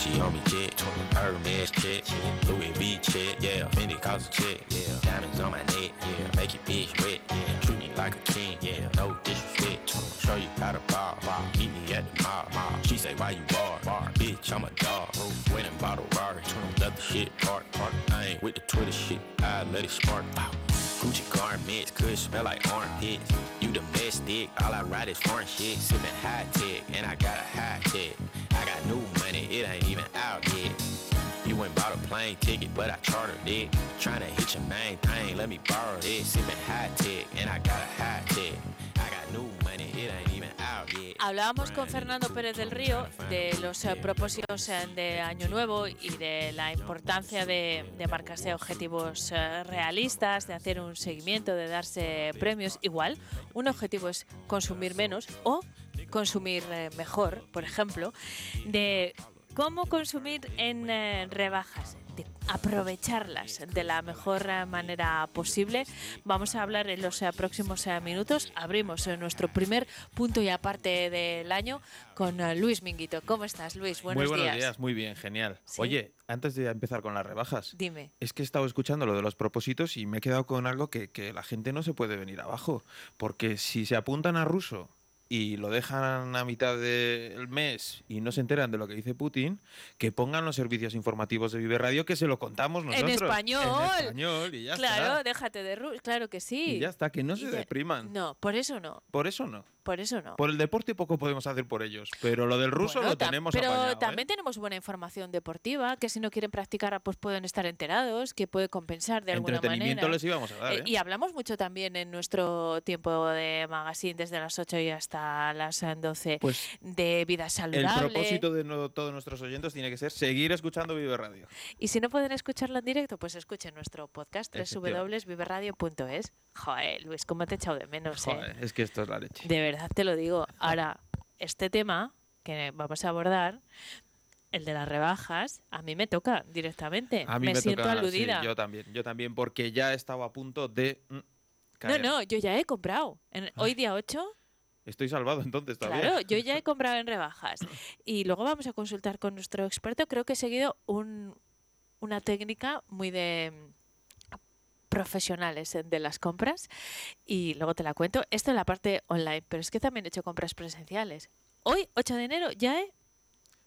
Gucci on me check, Hermes check, Louis V check, yeah, Fendi cost a check, yeah, diamonds on my neck, yeah, make your bitch wet, yeah, treat me like a king, yeah, no disrespect, show you how to bar, bar, meet me at the mall, mall. She say why you bar, bar, bitch I'm a dog, went and bought a Rari, left the shit park, park, I ain't with the Twitter shit, I let it spark, wow. Gucci garments, could smell like armpits. You the domestic, all I ride is foreign shit. Sipping high tech, and I got a high tech. I got new money, it ain't even out yet. You went bought a plane ticket, but I chartered it. Tryna hit your main thing, let me borrow this. Sipping high tech, and I got a high tech. I got new money, it ain't. Hablábamos con Fernando Pérez del Río de los eh, propósitos eh, de Año Nuevo y de la importancia de, de marcarse objetivos eh, realistas, de hacer un seguimiento, de darse premios. Igual, un objetivo es consumir menos o consumir mejor, por ejemplo, de cómo consumir en rebajas, aprovecharlas de la mejor manera posible. Vamos a hablar en los eh, próximos eh, minutos. Abrimos eh, nuestro primer punto y aparte del año con Luis Minguito. ¿Cómo estás, Luis? Buenos, muy buenos días. muy bien, genial. Sí. Oye, antes de empezar con las rebajas, Dime. es que he estado escuchando lo de los propósitos y me he quedado con algo que, que la gente no se puede venir abajo. Porque si se apuntan a ruso y lo dejan a mitad del mes y no se enteran de lo que dice Putin, que pongan los servicios informativos de Vive Radio que se lo contamos nosotros. En español. En español y ya claro, está. déjate de Claro que sí. Y ya está, que no se ya- depriman. No, por eso no. Por eso no. Por eso no. Por el deporte poco podemos hacer por ellos, pero lo del ruso Bueno, lo tenemos Pero apañado, ¿eh? también tenemos buena información deportiva, que si no quieren practicar, pues pueden estar enterados, que puede compensar de alguna manera. les íbamos a dar, Eh, ¿eh? y hablamos mucho también en nuestro tiempo de magazine, desde las 8 y hasta las eh, 12, Pues de vida El saludable. propósito de no- todos nuestros oyentes tiene que ser seguir escuchando Vive Radio. Y si no pueden escucharlo en directo, pues escuchen nuestro podcast www.viveradio.es. Joder, Luis, cómo te he echado de menos, eh? Joder, es que esto es la leche. De verdad te lo digo. Ahora, este tema que vamos a abordar, el de las rebajas, a mí me toca directamente. A mí me, siento toca, sí, aludida. yo también, yo también, porque ya estaba a punto de mm, no, caer. no, yo ya he comprado. En- hoy día 8, Estoy salvado entonces todavía. claro, yo ya he comprado en rebajas. Y luego vamos a consultar con nuestro experto. Creo que he seguido un- una técnica muy de profesionales eh, de las compras y luego te la cuento. Esto en la parte online, pero es que también he hecho compras presenciales. Hoy, 8 de enero, ya he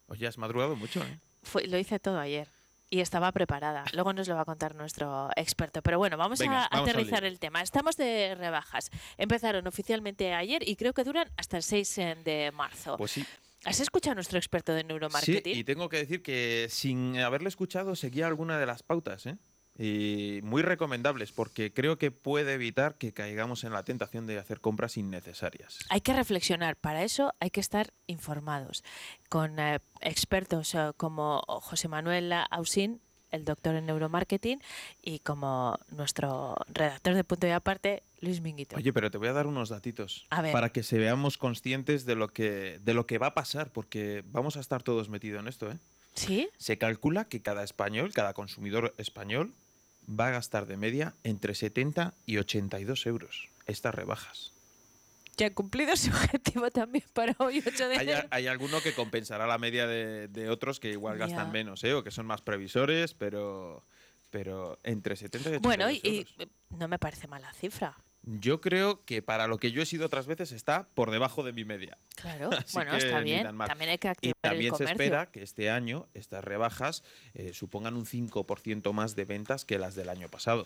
Oye, has madrugado mucho, ¿eh? Fue- lo hice todo ayer y estaba preparada. Luego nos lo va a contar nuestro experto. Pero bueno, vamos Venga, a vamos aterrizar lío. el tema. Estamos de rebajas. Empezaron oficialmente ayer y creo que duran hasta el 6 de marzo. Pues sí. ¿Has escuchado a nuestro experto de Sí, neuromarketing? y tengo que decir que sin haberle escuchado seguía alguna de las pautas, ¿eh? Y muy recomendables, porque creo que puede evitar que caigamos en la tentación de hacer compras innecesarias. Hay que reflexionar, para eso hay que estar informados. Con eh, expertos eh, como José Manuel Ausín, el doctor en neuromarketing, y como nuestro redactor de punto y aparte, Luis Minguito. Oye, pero te voy a dar unos datitos A ver. para que se veamos conscientes de lo que de lo que va a pasar, porque vamos a estar todos metidos en esto, ¿eh? ¿Sí? Se calcula que cada español, cada consumidor español, va a gastar de media entre 70 y 82 euros estas rebajas. Ya ha cumplido su objetivo también para hoy, 8 de Hay, enero. hay alguno que compensará la media de, de otros que igual Ya. gastan menos, ¿eh? O que son más previsores, pero, pero entre 70 y 82 Bueno, y, y, euros. eh, no me parece mala cifra. Yo creo que para lo que yo he sido otras veces está por debajo de mi media. Claro, Así bueno, está bien. También hay que Y activar también el se espera que este año estas rebajas eh, supongan un 5% más de ventas que las del año pasado.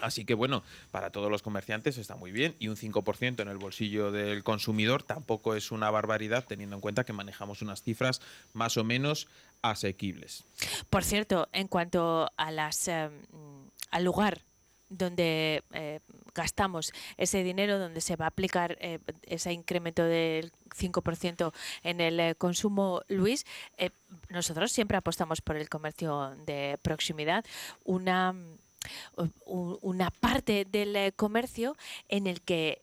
Así que bueno, para todos los comerciantes está muy bien y un 5% en el bolsillo del consumidor tampoco es una barbaridad teniendo en cuenta que manejamos unas cifras más o menos asequibles. Por cierto, en cuanto a las eh, mm, al lugar donde eh, gastamos ese dinero, donde se va a aplicar eh, ese incremento del 5% en el eh, consumo, Luis, nosotros siempre apostamos por el comercio de proximidad, una, una parte del comercio en el que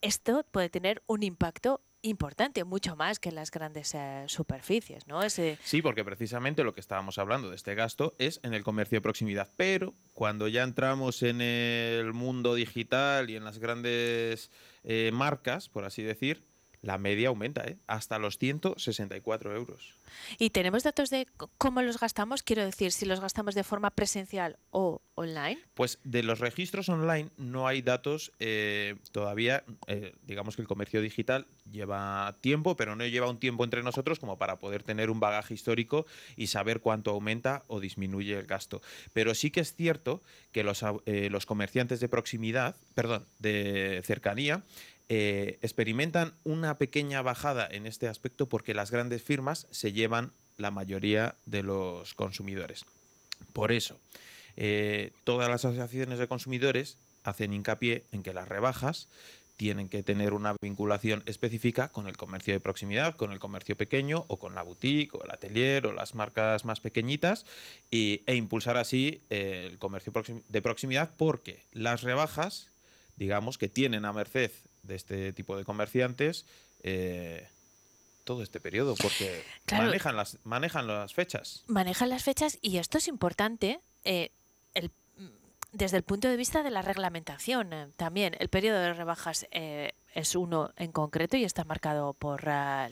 esto puede tener un impacto importante, mucho más que las grandes eh, superficies, ¿no? Ese, Sí, porque precisamente lo que estábamos hablando de este gasto es en el comercio de proximidad. Pero cuando ya entramos en el mundo digital y en las grandes eh, marcas, por así decir, la media aumenta, ¿eh? hasta los 164 euros. Y tenemos datos de cómo los gastamos, quiero decir, si los gastamos de forma presencial o online. Pues de los registros online no hay datos eh, todavía. eh, digamos que el comercio digital lleva tiempo, pero no lleva un tiempo entre nosotros como para poder tener un bagaje histórico y saber cuánto aumenta o disminuye el gasto. Pero sí que es cierto que los, eh, los comerciantes de proximidad, perdón, de cercanía, eh, experimentan una pequeña bajada en este aspecto porque las grandes firmas se llevan la mayoría de los consumidores. Por eso, eh, todas las asociaciones de consumidores hacen hincapié en que las rebajas tienen que tener una vinculación específica con el comercio de proximidad, con el comercio pequeño o con la boutique o el atelier o las marcas más pequeñitas y- e impulsar así eh, el comercio de proximidad porque las rebajas, digamos, que tienen a merced de este tipo de comerciantes eh, todo este periodo porque Claro. manejan, las, manejan las fechas. Manejan las fechas y esto es importante eh, el- mm, desde el punto de vista de la reglamentación eh, también. El periodo de rebajas eh, es uno en concreto y está marcado por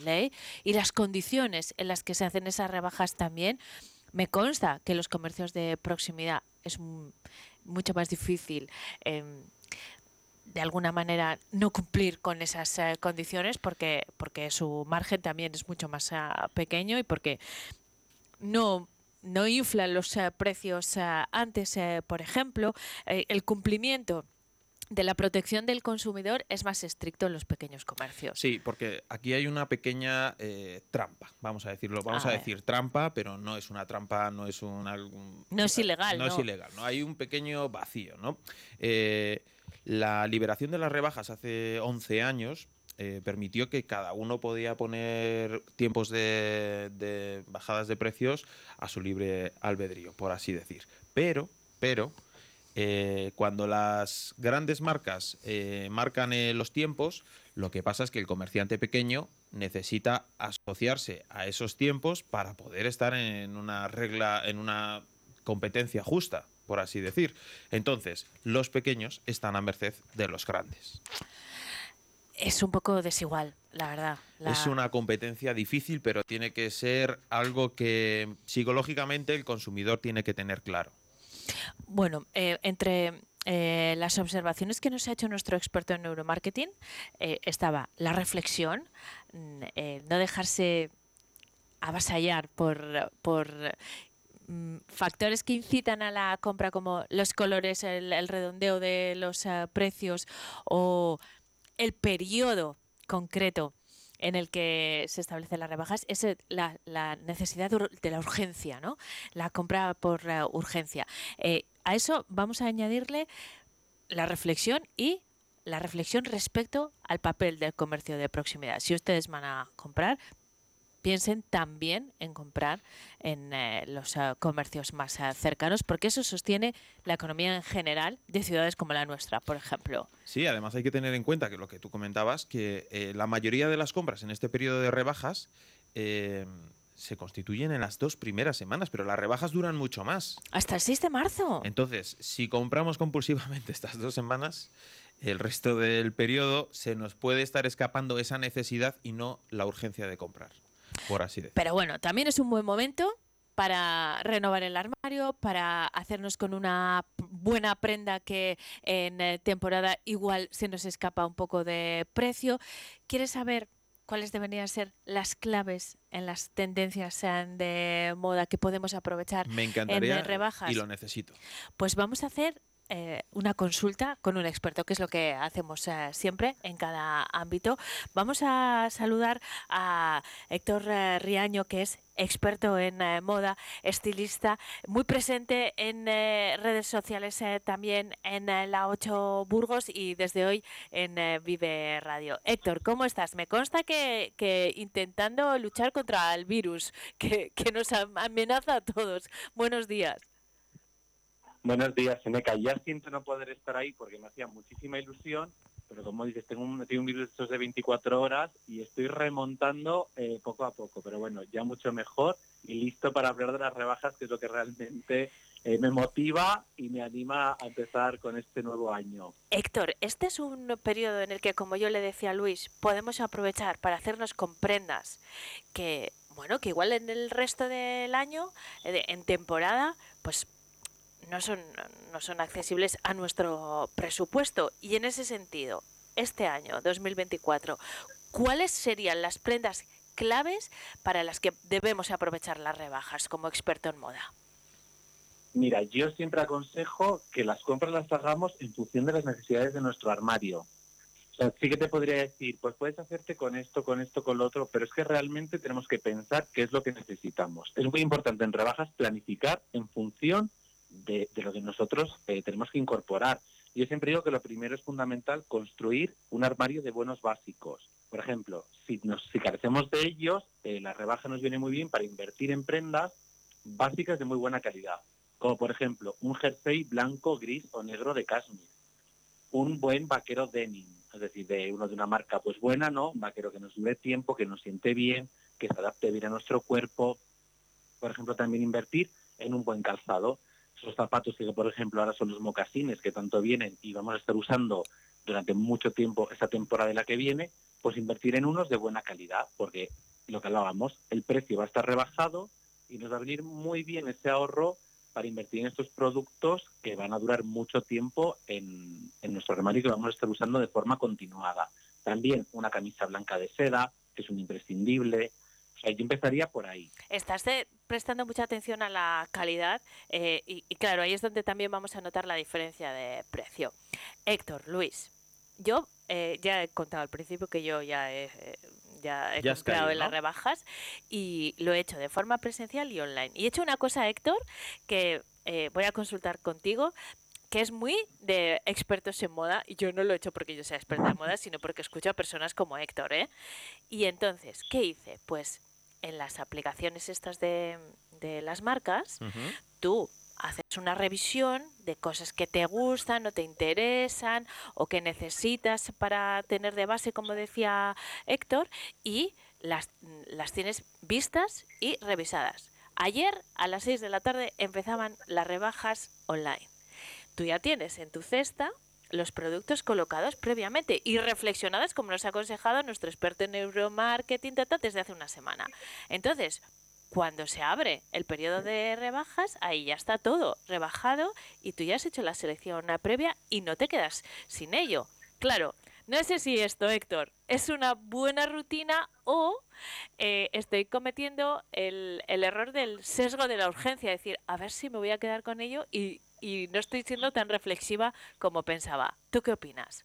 ley y las condiciones en las que se hacen esas rebajas también. Me consta que los comercios de proximidad es mu- mucho más difícil em, de alguna manera no cumplir con esas eh, condiciones porque porque su margen también es mucho más ah, pequeño y porque no no inflan los eh, precios eh, antes por ejemplo el cumplimiento de la protección del consumidor es más estricto en los pequeños comercios. Sí, porque aquí hay una pequeña eh, trampa, vamos a decirlo. Vamos A a, decir trampa, pero no es una trampa, no es un... algún- No es ilegal, No, es ¿no? ilegal, ¿no? Hay un pequeño vacío, ¿no? Eh, la liberación de las rebajas hace 11 años eh, permitió que cada uno podía poner tiempos de, bajadas de precios a su libre albedrío, por así decir. Pero, pero, eh, cuando las grandes marcas eh, marcan los tiempos, lo que pasa es que el comerciante pequeño necesita asociarse a esos tiempos para poder estar en una regla, en una competencia justa, por así decir. Entonces, los pequeños están a merced de los grandes. Es un poco desigual, la verdad. La- Es una competencia difícil, pero tiene que ser algo que psicológicamente el consumidor tiene que tener claro. Bueno, eh, entre eh, las observaciones que nos ha hecho nuestro experto en neuromarketing eh, estaba la reflexión, mm, no dejarse avasallar por, por factores que incitan a la compra como los colores, el, redondeo de los eh, precios o el periodo concreto en el que se establecen las rebajas es la, necesidad de la urgencia, ¿no? La compra por eh, urgencia. Eh, a eso vamos a añadirle la reflexión y la reflexión respecto al papel del comercio de proximidad. Si ustedes van a comprar, piensen también en comprar en eh, los eh, comercios más eh, cercanos, porque eso sostiene la economía en general de ciudades como la nuestra, por ejemplo. Sí, además hay que tener en cuenta que lo que tú comentabas, que eh, la mayoría de las compras en este periodo de rebajas eh, se constituyen en las dos primeras semanas, pero las rebajas duran mucho más. Hasta el 6 de marzo. Entonces, si compramos compulsivamente estas dos semanas, el resto del periodo se nos puede estar escapando esa necesidad y no la urgencia de comprar, por así decirlo. Pero bueno, también es un buen momento para renovar el armario, para hacernos con una buena prenda que en eh, temporada igual se nos escapa un poco de precio. ¿Quieres saber cuáles deberían ser las claves en las tendencias eh, de moda que podemos aprovechar Me en encantaría eh, rebajas? y lo necesito. Pues vamos a hacer eh, una consulta con un experto, que es lo que hacemos eh, siempre en cada ámbito. Vamos a saludar a Héctor eh, Riaño, que es experto en moda, estilista, muy presente en redes sociales también en la 8 Burgos y desde hoy en Vive Radio. Héctor, ¿cómo estás? Me consta que, intentando luchar contra el virus que, que nos am- amenaza a todos. Buenos días. Buenos días, Seneca. Ya siento no poder estar ahí porque me hacía muchísima ilusión, pero como dices, tengo un, tengo un virus de estos de 24 horas y estoy remontando eh, poco a poco, pero bueno, ya mucho mejor y listo para hablar de las rebajas, que es lo que realmente eh, me motiva y me anima a empezar con este nuevo año. Héctor, este es un periodo en el que, como yo le decía a Luis, podemos aprovechar para hacernos con prendas que, bueno, que igual en el resto del año, eh, en temporada, pues no son, no son accesibles a nuestro presupuesto. Y en ese sentido, este año, 2024, ¿cuáles serían las prendas claves para las que debemos aprovechar las rebajas como experto en moda? Mira, yo siempre aconsejo que las compras las hagamos en función de las necesidades de nuestro armario. O sea, sí que te podría decir, pues puedes hacerte con esto, con esto, con lo otro, pero es que realmente tenemos que pensar qué es lo que necesitamos. Es muy importante en rebajas planificar en función de, lo que nosotros eh, tenemos que incorporar. Yo siempre digo que lo primero es fundamental construir un armario de buenos básicos. Por ejemplo, si, nos, si carecemos de ellos, eh, la rebaja nos viene muy bien para invertir en prendas básicas de muy buena calidad como por ejemplo un jersey blanco, gris o negro de cashmere, un buen vaquero denim, es decir, de uno de una marca pues buena, ¿no? Un vaquero que nos dure tiempo, que nos siente bien, que se adapte bien a nuestro cuerpo. Por ejemplo, también invertir en un buen calzado. Esos zapatos que, por ejemplo, ahora son los mocasines que tanto vienen y vamos a estar usando durante mucho tiempo esta temporada de la que viene, pues invertir en unos de buena calidad, porque lo que hablábamos, el precio va a estar rebajado y nos va a venir muy bien ese ahorro para invertir en estos productos que van a durar mucho tiempo en, en nuestro armario y que vamos a estar usando de forma continuada. También una camisa blanca de seda, que es un imprescindible. O sea, empezaría por ahí. Estás eh, prestando mucha atención a la calidad eh, y, y claro, ahí es donde también vamos a notar la diferencia de precio. Héctor, Luis, yo eh, ya he contado al principio que yo ya he, eh, ya he Ya comprado caído, en las rebajas y lo he hecho de forma presencial y online. Y he hecho una cosa, Héctor, que voy a consultar contigo que es muy de expertos en moda, y yo no lo he hecho porque yo sea experta en moda, sino porque escucho a personas como Héctor, ¿eh? Y entonces, ¿qué hice? Pues en las aplicaciones estas de, de las marcas, tú haces una revisión de cosas que te gustan o te interesan o que necesitas para tener de base, como decía Héctor, y las, las tienes vistas y revisadas. Ayer a las 6 de la tarde empezaban las rebajas online. Tú ya tienes en tu cesta los productos colocados previamente y reflexionados como nos ha aconsejado nuestro experto en neuromarketing desde hace una semana. Entonces, cuando se abre el periodo de rebajas, ahí ya está todo rebajado y tú ya has hecho la selección previa y no te quedas sin ello. Claro, no sé si esto, Héctor, es una buena rutina o eh, estoy cometiendo el, el error del sesgo de la urgencia, es decir, a ver si me voy a quedar con ello y, y no estoy siendo tan reflexiva como pensaba. ¿Tú qué opinas?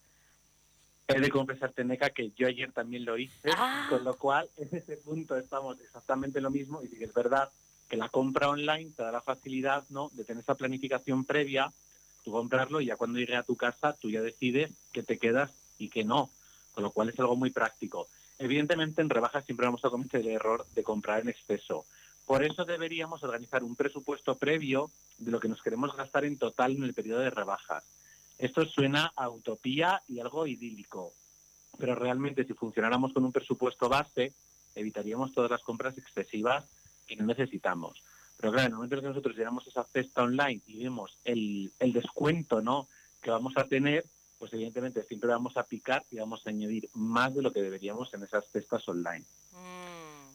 He de confesarte, Neca, que yo ayer también lo hice, Ah. con lo cual en ese punto estamos exactamente lo mismo y sí que es verdad que la compra online te da la facilidad ¿no? de tener esa planificación previa, tú comprarlo y ya cuando llegue a tu casa tú ya decides que te quedas y que no, con lo cual es algo muy práctico. Evidentemente, en rebajas siempre vamos a cometer el error de comprar en exceso. Por eso deberíamos organizar un presupuesto previo de lo que nos queremos gastar en total en el periodo de rebajas. Esto suena a utopía y algo idílico, pero realmente si funcionáramos con un presupuesto base, evitaríamos todas las compras excesivas que no necesitamos. Pero claro, en el momento en que nosotros llenamos esa cesta online y vemos el, el descuento ¿no? que vamos a tener, pues evidentemente siempre vamos a picar y vamos a añadir más de lo que deberíamos en esas cestas online.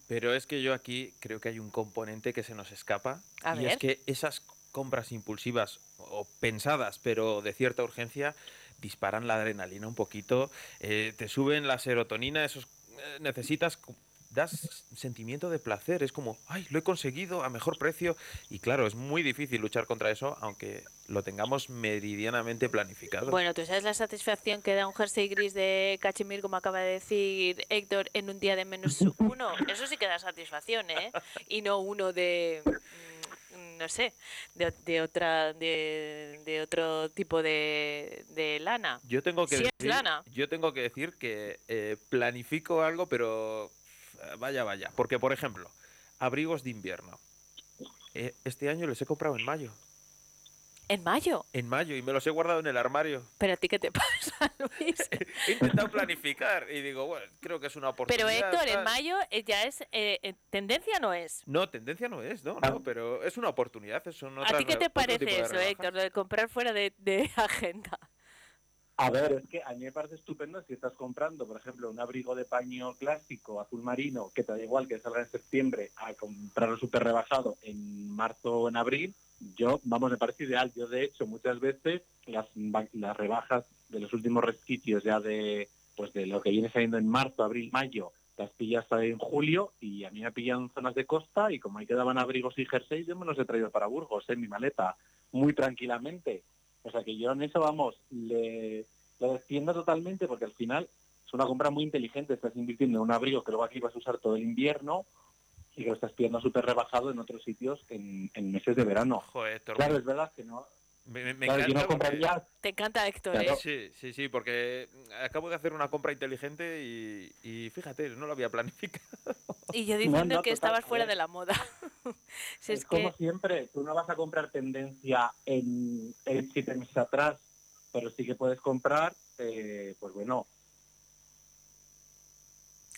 Pero es que yo aquí creo que hay un componente que se nos escapa. A y ver. es que esas compras impulsivas o pensadas, pero de cierta urgencia, disparan la adrenalina un poquito, eh, te suben la serotonina, esos eh, necesitas das sentimiento de placer, es como, ay, lo he conseguido a mejor precio y claro, es muy difícil luchar contra eso aunque lo tengamos meridianamente planificado. Bueno, ¿tú sabes la satisfacción que da un jersey gris de cachemir, como acaba de decir Héctor, en un día de menos uno? Eso sí que da satisfacción, ¿eh? Y no uno de, mm, no sé, de, de otra, de, de otro tipo de, de lana. Yo tengo que es decir, lana. yo tengo que decir que eh, planifico algo, pero vaya, vaya. Porque, por ejemplo, abrigos de invierno. Eh, este año les he comprado en mayo. En mayo. En mayo y me los he guardado en el armario. Pero a ti qué te pasa, Luis. He intentado planificar y digo, bueno, creo que es una oportunidad. Pero Héctor, en mayo eh, ya es eh, eh, tendencia, no es. No, tendencia no es, no, no, pero es una oportunidad. ¿A ti qué te parece eso. Héctor, lo de comprar fuera de, de agenda? A ver, es que a mí me parece estupendo si estás comprando, por ejemplo, un abrigo de paño clásico azul marino, que te da igual que salga en septiembre, a comprarlo súper rebajado en marzo o en abril. Yo, vamos, me parece ideal. Yo, de hecho, muchas veces las, rebajas de los últimos resquicios ya de, pues de lo que viene saliendo en marzo, abril, mayo, las pillas en julio y a mí me pillan zonas de costa y como ahí quedaban abrigos y jerseys, yo me los he traído para Burgos en mi maleta, muy tranquilamente. O sea que yo en eso, vamos, le, lo defiendo totalmente porque al final es una compra muy inteligente. Estás invirtiendo en un abrigo que luego aquí vas a usar todo el invierno y que lo estás pillando súper rebajado en otros sitios en, en meses de verano. Joder, Claro, es verdad que no. Me, me- me claro, yo no encanta porque- Te encanta Héctor, Claro. ¿eh? Sí, sí, sí, porque acabo de hacer una compra inteligente y, y fíjate, no lo había planificado. Y yo diciendo no, que total, estabas fuera ver. de la moda. si es es como siempre, tú no vas a comprar tendencia en, en siete meses atrás, pero sí que puedes comprar, eh, pues bueno,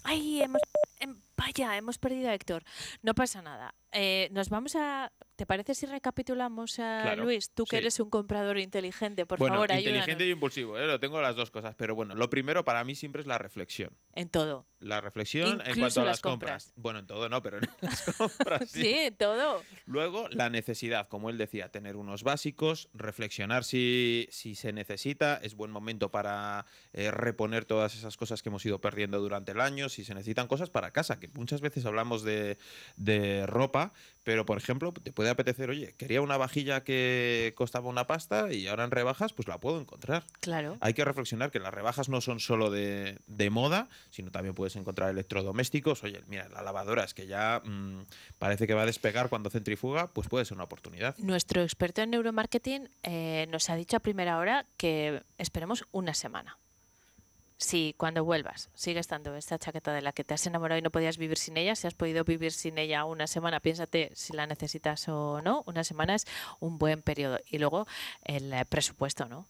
Ay, hemos... em, Vaya, hemos perdido a Héctor. No pasa nada. Eh, nos vamos a... ¿Te parece si recapitulamos a Claro, Luis? Tú que sí. eres un comprador inteligente, por bueno, favor, inteligente ayúdanos. y impulsivo, ¿eh? lo tengo las dos cosas. Pero bueno, lo primero para mí siempre es la reflexión. En todo. La reflexión en Incluso cuanto a las las compras. compras. Bueno, en todo no, pero en las compras sí. Sí, en todo. Luego, la necesidad, como él decía, tener unos básicos, reflexionar si, si se necesita, es buen momento para eh, reponer todas esas cosas que hemos ido perdiendo durante el año, si se necesitan cosas para casa, que muchas veces hablamos de, de ropa, pero por ejemplo, te puede apetecer, oye, quería una vajilla que costaba una pasta y ahora en rebajas, pues la puedo encontrar. Claro. Hay que reflexionar que las rebajas no son solo de, de moda, sino también puedes encontrar electrodomésticos. Oye, mira, la lavadora es que ya mm, parece que va a despegar cuando centrifuga, pues puede ser una oportunidad. Nuestro experto en neuromarketing eh, nos ha dicho a primera hora que esperemos una semana. Si cuando vuelvas sigue estando esta chaqueta de la que te has enamorado y no podías vivir sin ella, si has podido vivir sin ella una semana, piénsate si la necesitas o no. Una semana es un buen periodo. Y luego el eh, presupuesto, ¿no?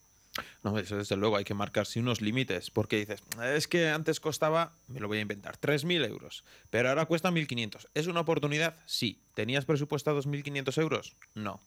No, eso desde luego hay que marcarse unos límites, porque dices, es que antes costaba, me lo voy a inventar, 3.000 euros, pero ahora cuesta 1.500. ¿Es una oportunidad? Sí. ¿Tenías presupuestados 1.500 euros? No.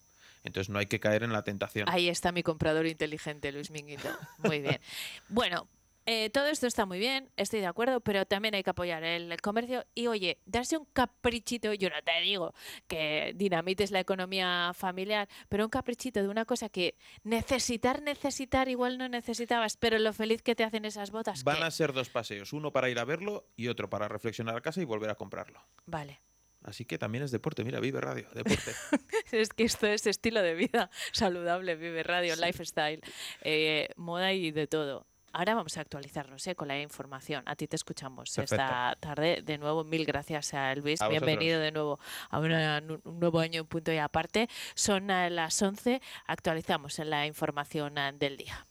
Entonces no hay que caer en la tentación. Ahí está mi comprador inteligente, Luis Minguito. Muy bien. Bueno, eh, todo esto está muy bien, estoy de acuerdo, pero también hay que apoyar el comercio y, oye, darse un caprichito, yo no te digo que dinamites la economía familiar, pero un caprichito de una cosa que necesitar, necesitar, igual no necesitabas, pero lo feliz que te hacen esas botas. Van que- a ser dos paseos, uno para ir a verlo y otro para reflexionar a casa y volver a comprarlo. Vale. Así que también es deporte, mira, vive radio, deporte. Es que esto es estilo de vida saludable, vive radio, lifestyle, eh, moda y de todo. Ahora vamos a actualizarnos eh, con la información. A ti te escuchamos Perfecto. esta tarde. De nuevo, mil gracias a Luis. A. Bienvenido de nuevo a una- un nuevo año en punto y aparte. Son eh, las 11. Actualizamos en la información eh, del día.